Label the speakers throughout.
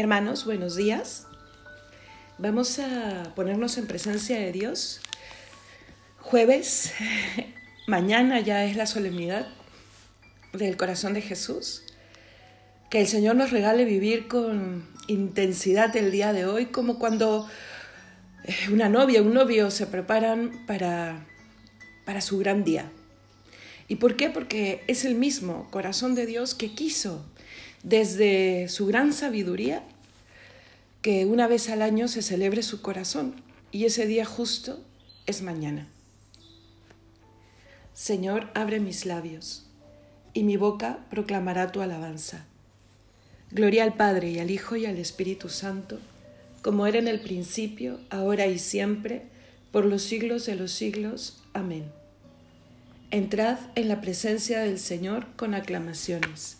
Speaker 1: Hermanos, buenos días. Vamos a ponernos en presencia de Dios. Jueves, mañana ya es la solemnidad del corazón de Jesús. Que el Señor nos regale vivir con intensidad el día de hoy, como cuando eh, una novia, un novio se preparan para, para su gran día. ¿Y por qué? Porque es el mismo corazón de Dios que quiso desde su gran sabiduría que una vez al año se celebre su corazón y ese día justo es mañana. Señor, abre mis labios y mi boca proclamará tu alabanza. Gloria al Padre y al Hijo y al Espíritu Santo, como era en el principio, ahora y siempre, por los siglos de los siglos. Amén. Entrad en la presencia del Señor con aclamaciones.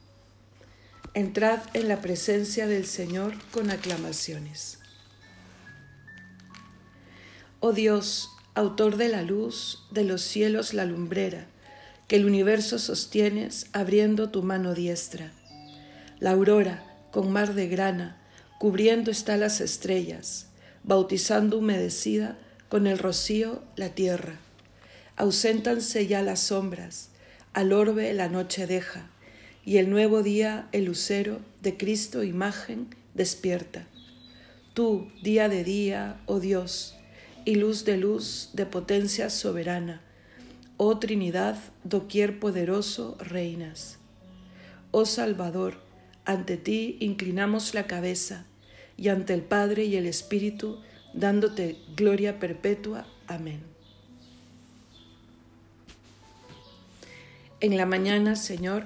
Speaker 1: Entrad en la presencia del Señor con aclamaciones. Oh Dios, autor de la luz, de los cielos la lumbrera, que el universo sostienes abriendo tu mano diestra. La aurora, con mar de grana, cubriendo está las estrellas, bautizando humedecida con el rocío la tierra. Auséntanse ya las sombras, al orbe la noche deja y el nuevo día el lucero de Cristo imagen despierta. Tú, día de día, oh Dios, y luz de luz de potencia soberana, oh Trinidad, doquier poderoso reinas. Oh Salvador, ante ti inclinamos la cabeza, y ante el Padre y el Espíritu, dándote gloria perpetua. Amén. En la mañana, Señor,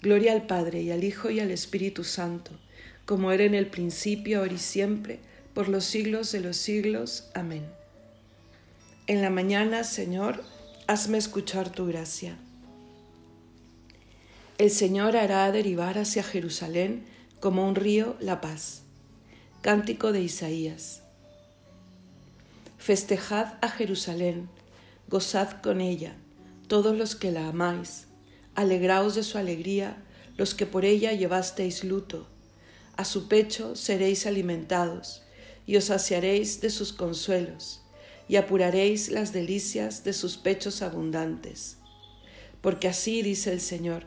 Speaker 1: Gloria al Padre y al Hijo y al Espíritu Santo, como era en el principio, ahora y siempre, por los siglos de los siglos. Amén. En la mañana, Señor, hazme escuchar tu gracia. El Señor hará derivar hacia Jerusalén como un río la paz. Cántico de Isaías. Festejad a Jerusalén, gozad con ella, todos los que la amáis, alegraos de su alegría, los que por ella llevasteis luto. A su pecho seréis alimentados, y os saciaréis de sus consuelos, y apuraréis las delicias de sus pechos abundantes. Porque así dice el Señor,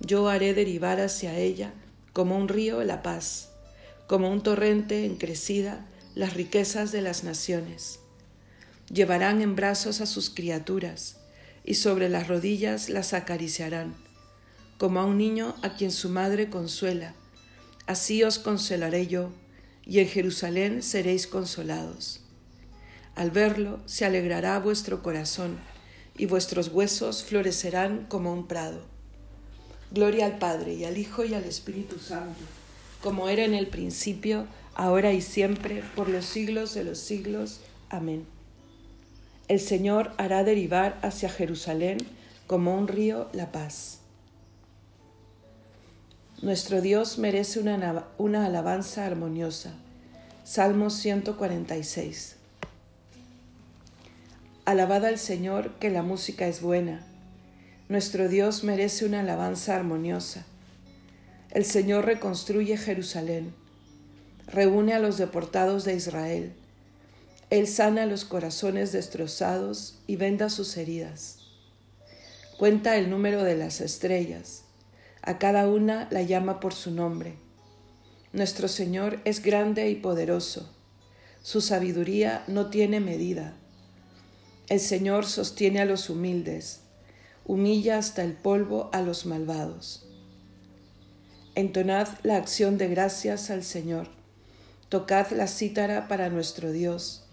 Speaker 1: yo haré derivar hacia ella como un río la paz, como un torrente en crecida las riquezas de las naciones. Llevarán en brazos a sus criaturas, y sobre las rodillas las acariciarán, como a un niño a quien su madre consuela. Así os consolaré yo, y en Jerusalén seréis consolados. Al verlo se alegrará vuestro corazón, y vuestros huesos florecerán como un prado. Gloria al Padre, y al Hijo, y al Espíritu Santo, como era en el principio, ahora y siempre, por los siglos de los siglos. Amén. El Señor hará derivar hacia Jerusalén como un río la paz. Nuestro Dios merece una, alabanza armoniosa. Salmo 146. Alabad al Señor que la música es buena. Nuestro Dios merece una alabanza armoniosa. El Señor reconstruye Jerusalén reúne a los deportados de Israel. Él sana los corazones destrozados y venda sus heridas. Cuenta el número de las estrellas. A cada una la llama por su nombre. Nuestro Señor es grande y poderoso. Su sabiduría no tiene medida. El Señor sostiene a los humildes, humilla hasta el polvo a los malvados. Entonad la acción de gracias al Señor Tocad la cítara para nuestro Dios,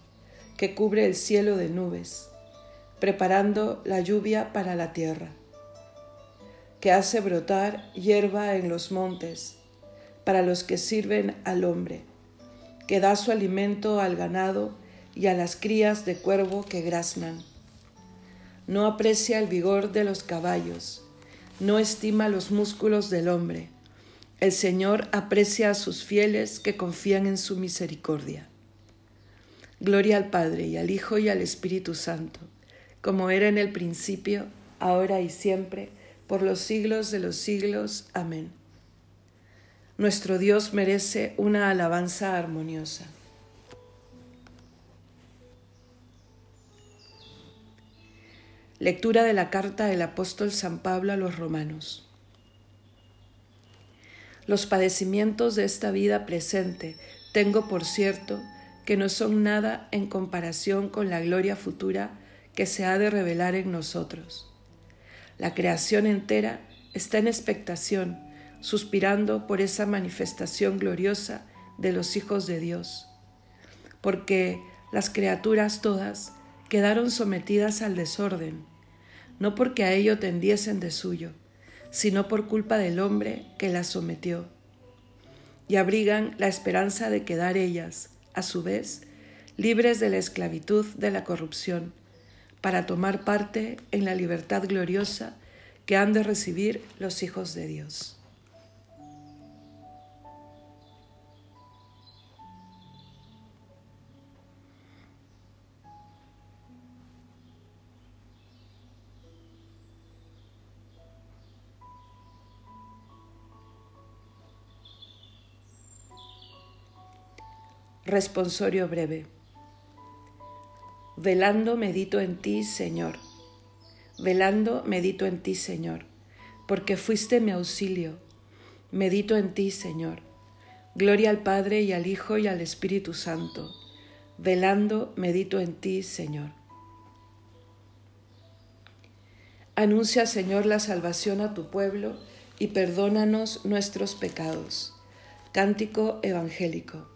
Speaker 1: que cubre el cielo de nubes, preparando la lluvia para la tierra, que hace brotar hierba en los montes, para los que sirven al hombre, que da su alimento al ganado y a las crías de cuervo que graznan. No aprecia el vigor de los caballos, no estima los músculos del hombre el Señor aprecia a sus fieles que confían en su misericordia. Gloria al Padre y al Hijo y al Espíritu Santo, como era en el principio, ahora y siempre, por los siglos de los siglos. Amén. Nuestro Dios merece una alabanza armoniosa. Lectura de la carta del apóstol San Pablo a los romanos. Los padecimientos de esta vida presente tengo por cierto que no son nada en comparación con la gloria futura que se ha de revelar en nosotros. La creación entera está en expectación, suspirando por esa manifestación gloriosa de los hijos de Dios, porque las criaturas todas quedaron sometidas al desorden, no porque a ello tendiesen de suyo, sino por culpa del hombre que las sometió, y abrigan la esperanza de quedar ellas, a su vez, libres de la esclavitud de la corrupción, para tomar parte en la libertad gloriosa que han de recibir los hijos de Dios. Responsorio breve. Velando medito en ti, Señor. Velando medito en ti, Señor, porque fuiste mi auxilio. Medito en ti, Señor. Gloria al Padre y al Hijo y al Espíritu Santo. Velando medito en ti, Señor. Anuncia, Señor, la salvación a tu pueblo y perdónanos nuestros pecados. Cántico evangélico.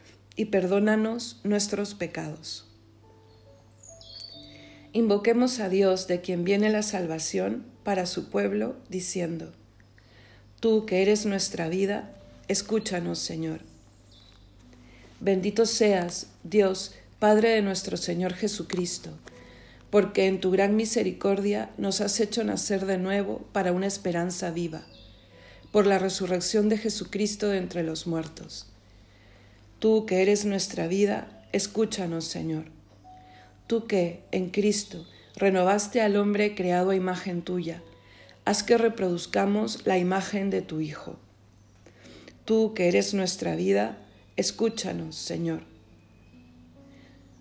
Speaker 1: y perdónanos nuestros pecados. Invoquemos a Dios de quien viene la salvación para su pueblo, diciendo, Tú que eres nuestra vida, escúchanos, Señor. Bendito seas, Dios, Padre de nuestro Señor Jesucristo, porque en tu gran misericordia nos has hecho nacer de nuevo para una esperanza viva, por la resurrección de Jesucristo de entre los muertos. Tú que eres nuestra vida, escúchanos, Señor. Tú que, en Cristo, renovaste al hombre creado a imagen tuya, haz que reproduzcamos la imagen de tu Hijo. Tú que eres nuestra vida, Escúchanos, Señor.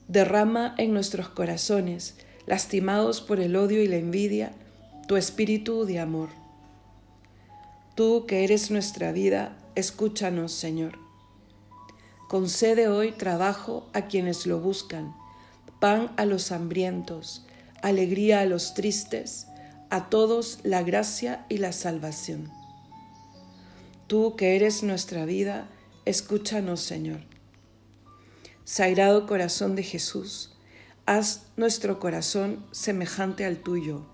Speaker 1: Derrama en nuestros corazones, lastimados por el odio y la envidia, tu espíritu de amor. Tú que eres nuestra vida, escúchanos, Señor. Concede hoy trabajo a quienes lo buscan, pan a los hambrientos, alegría a los tristes, a todos la gracia y la salvación. Tú que eres nuestra vida, Escúchanos, Señor. Sagrado corazón de Jesús, haz nuestro corazón semejante al tuyo.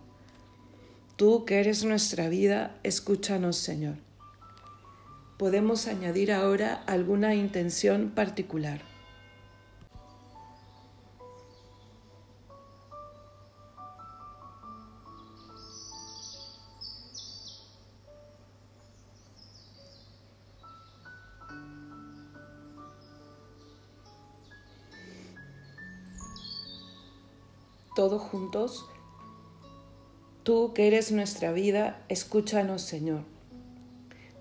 Speaker 1: Tú que eres nuestra vida, escúchanos, Señor. Podemos añadir ahora alguna intención particular. todos juntos. Tú que eres nuestra vida, escúchanos, Señor.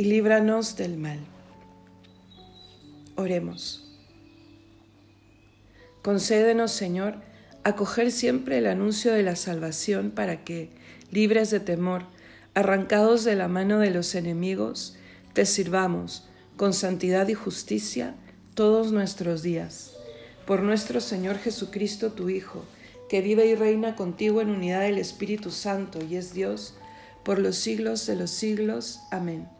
Speaker 1: y líbranos del mal. Oremos. Concédenos, Señor, acoger siempre el anuncio de la salvación para que, libres de temor, arrancados de la mano de los enemigos, te sirvamos con santidad y justicia todos nuestros días. Por nuestro Señor Jesucristo, tu Hijo, que vive y reina contigo en unidad del Espíritu Santo y es Dios por los siglos de los siglos. Amén.